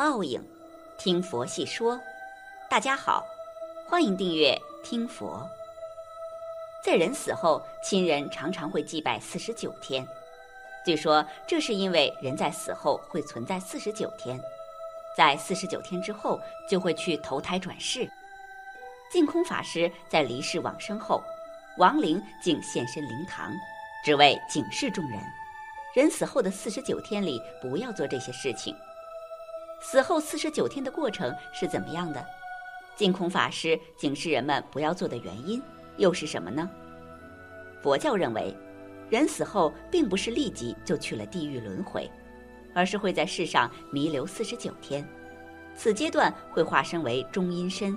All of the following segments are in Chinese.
报应，听佛细说。大家好，欢迎订阅听佛。在人死后，亲人常常会祭拜四十九天。据说这是因为人在死后会存在四十九天，在四十九天之后就会去投胎转世。净空法师在离世往生后，亡灵竟现身灵堂，只为警示众人：人死后的四十九天里不要做这些事情。死后四十九天的过程是怎么样的？净空法师警示人们不要做的原因又是什么呢？佛教认为，人死后并不是立即就去了地狱轮回，而是会在世上弥留四十九天，此阶段会化身为中阴身，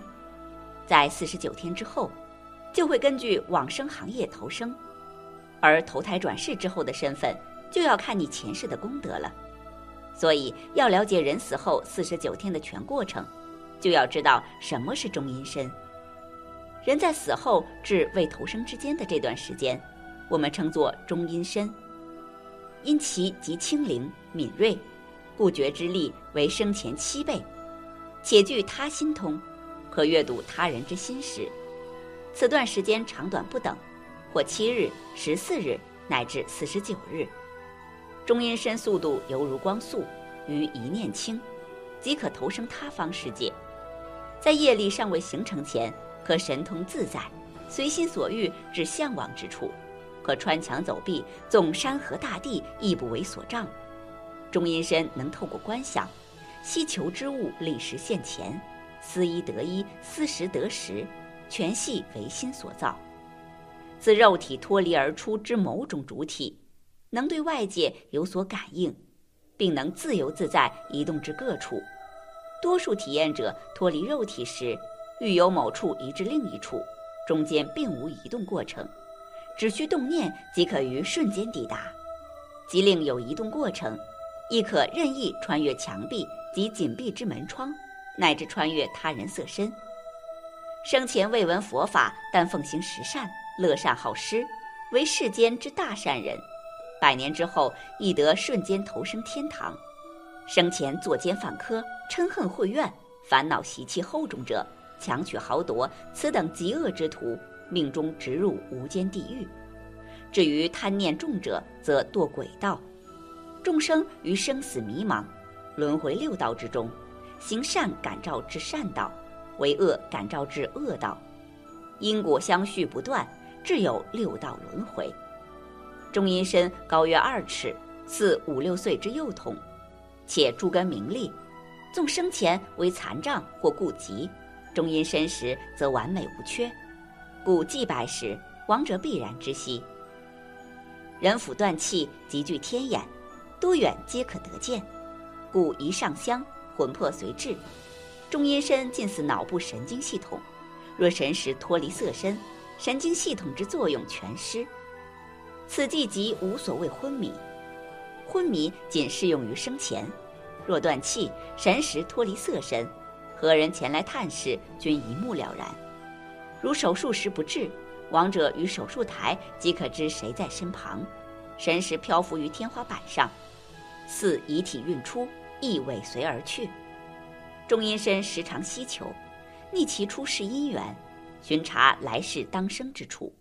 在四十九天之后，就会根据往生行业投生，而投胎转世之后的身份就要看你前世的功德了。所以，要了解人死后四十九天的全过程，就要知道什么是中阴身。人在死后至未投生之间的这段时间，我们称作中阴身。因其极轻灵敏锐，故觉之力为生前七倍，且具他心通，可阅读他人之心识。此段时间长短不等，或七日、十四日，乃至四十九日。中阴身速度犹如光速，于一念轻，即可投生他方世界。在业力尚未形成前，可神通自在，随心所欲至向往之处，可穿墙走壁，纵山河大地亦不为所障。中阴身能透过观想，希求之物立时现前，思一得一，思时得时，全系唯心所造。自肉体脱离而出之某种主体。能对外界有所感应，并能自由自在移动至各处。多数体验者脱离肉体时，欲由某处移至另一处，中间并无移动过程，只需动念即可于瞬间抵达。即令有移动过程，亦可任意穿越墙壁及紧闭之门窗，乃至穿越他人色身。生前未闻佛法，但奉行十善，乐善好施，为世间之大善人。百年之后，亦得瞬间投生天堂。生前作奸犯科、嗔恨秽怨、烦恼习气厚重者，强取豪夺，此等极恶之徒，命中直入无间地狱。至于贪念重者，则堕鬼道。众生于生死迷茫、轮回六道之中，行善感召至善道，为恶感召至恶道，因果相续不断，至有六道轮回。中阴身高约二尺，似五六岁之幼童，且诸根明利，纵生前为残障或痼疾，中阴身时则完美无缺，故祭拜时亡者必然知悉。人腑断气，极具天眼，多远皆可得见，故一上香，魂魄随至。中阴身近似脑部神经系统，若神识脱离色身，神经系统之作用全失。此即即无所谓昏迷，昏迷仅适用于生前。若断气，神识脱离色身，何人前来探视，均一目了然。如手术时不治，亡者于手术台即可知谁在身旁。神识漂浮于天花板上，似遗体运出，亦尾随而去。中阴身时常希求，逆其出世因缘，巡查来世当生之处，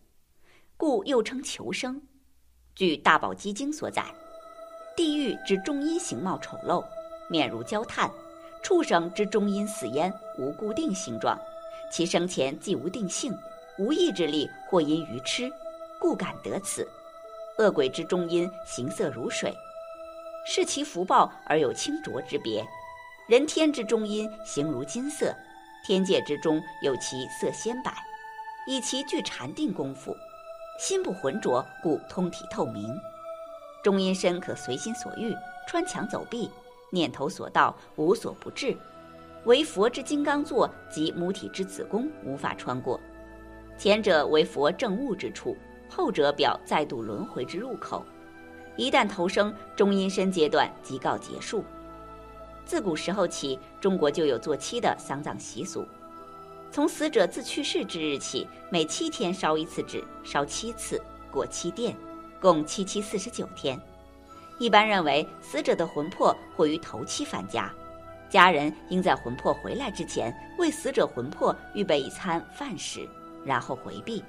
故又称求生。据《大宝积经》所载，地狱之中阴形貌丑陋，面如焦炭；畜生之中阴死焉，无固定形状，其生前既无定性，无意志力，或因愚痴，故感得此。恶鬼之中阴形色如水，视其福报而有清浊之别；人天之中阴形如金色，天界之中有其色鲜白，以其具禅定功夫。心不浑浊，故通体透明。中阴身可随心所欲，穿墙走壁，念头所到，无所不至。为佛之金刚座及母体之子宫无法穿过。前者为佛正悟之处，后者表再度轮回之入口。一旦投生中阴身阶段，即告结束。自古时候起，中国就有做七的丧葬习俗。从死者自去世之日起，每七天烧一次纸，烧七次，过七殿，共七七四十九天。一般认为，死者的魂魄会于头七返家，家人应在魂魄回来之前，为死者魂魄预备一餐饭食，然后回避。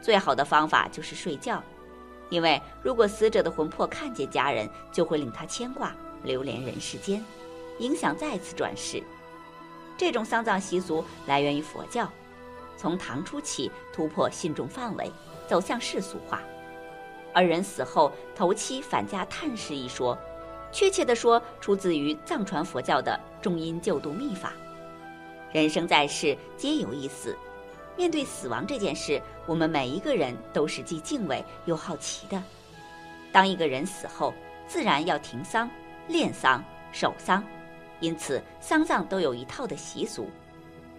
最好的方法就是睡觉，因为如果死者的魂魄看见家人，就会令他牵挂，留连人世间，影响再次转世。这种丧葬习俗来源于佛教，从唐初起突破信众范围，走向世俗化。而人死后头七返家探视一说，确切地说出自于藏传佛教的中阴救度秘法。人生在世皆有一死，面对死亡这件事，我们每一个人都是既敬畏又好奇的。当一个人死后，自然要停丧、殓丧、守丧。因此，丧葬都有一套的习俗，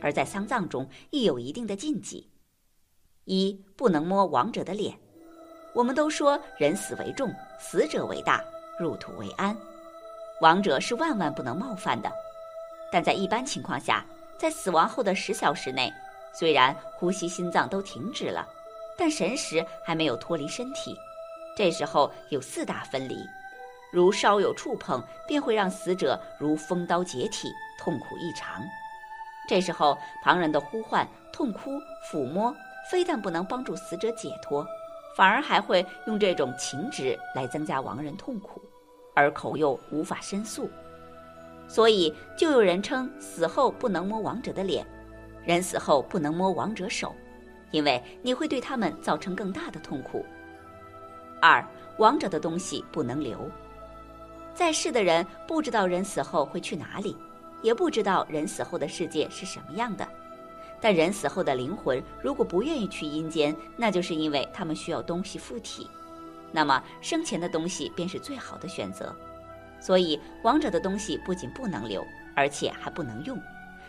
而在丧葬中亦有一定的禁忌：一不能摸亡者的脸。我们都说人死为重，死者为大，入土为安，亡者是万万不能冒犯的。但在一般情况下，在死亡后的十小时内，虽然呼吸、心脏都停止了，但神识还没有脱离身体，这时候有四大分离。如稍有触碰，便会让死者如风刀解体，痛苦异常。这时候，旁人的呼唤、痛哭、抚摸，非但不能帮助死者解脱，反而还会用这种情执来增加亡人痛苦，而口又无法申诉。所以，就有人称死后不能摸亡者的脸，人死后不能摸亡者手，因为你会对他们造成更大的痛苦。二，亡者的东西不能留。在世的人不知道人死后会去哪里，也不知道人死后的世界是什么样的。但人死后的灵魂如果不愿意去阴间，那就是因为他们需要东西附体。那么生前的东西便是最好的选择。所以亡者的东西不仅不能留，而且还不能用，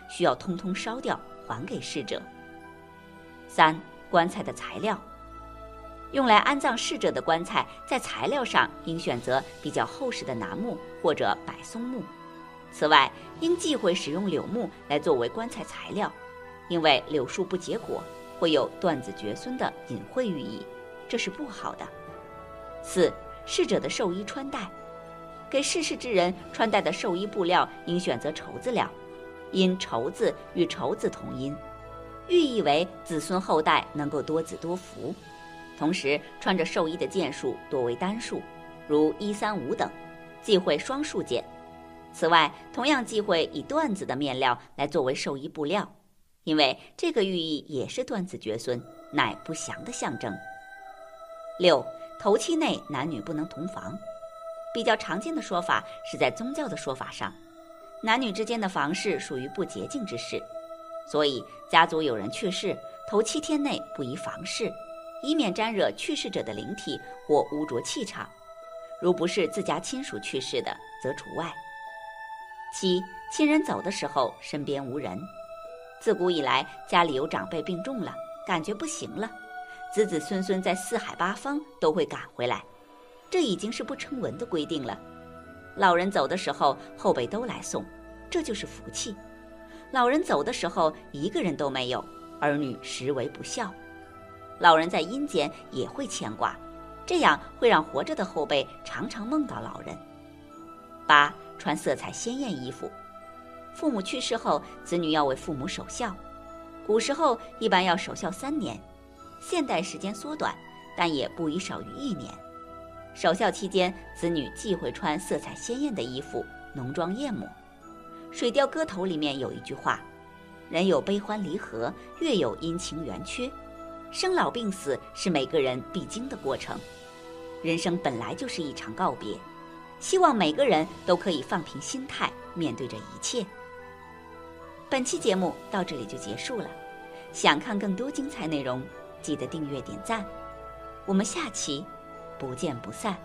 需要通通烧掉，还给逝者。三棺材的材料。用来安葬逝者的棺材，在材料上应选择比较厚实的楠木或者柏松木。此外，应忌讳使用柳木来作为棺材材料，因为柳树不结果，会有断子绝孙的隐晦寓意，这是不好的。四、逝者的寿衣穿戴，给逝世之人穿戴的寿衣布料应选择绸子料，因绸子与绸子同音，寓意为子孙后代能够多子多福。同时，穿着寿衣的件数多为单数，如一三五等，忌讳双数件。此外，同样忌讳以缎子的面料来作为寿衣布料，因为这个寓意也是断子绝孙，乃不祥的象征。六，头七内男女不能同房。比较常见的说法是在宗教的说法上，男女之间的房事属于不洁净之事，所以家族有人去世，头七天内不宜房事。以免沾惹去世者的灵体或污浊气场，如不是自家亲属去世的，则除外。七，亲人走的时候身边无人。自古以来，家里有长辈病重了，感觉不行了，子子孙孙在四海八方都会赶回来，这已经是不成文的规定了。老人走的时候，后辈都来送，这就是福气。老人走的时候，一个人都没有，儿女实为不孝。老人在阴间也会牵挂，这样会让活着的后辈常常梦到老人。八穿色彩鲜艳衣服，父母去世后，子女要为父母守孝。古时候一般要守孝三年，现代时间缩短，但也不宜少于一年。守孝期间，子女忌讳穿色彩鲜艳的衣服，浓妆艳抹。《水调歌头》里面有一句话：“人有悲欢离合，月有阴晴圆缺。”生老病死是每个人必经的过程，人生本来就是一场告别，希望每个人都可以放平心态面对这一切。本期节目到这里就结束了，想看更多精彩内容，记得订阅点赞，我们下期不见不散。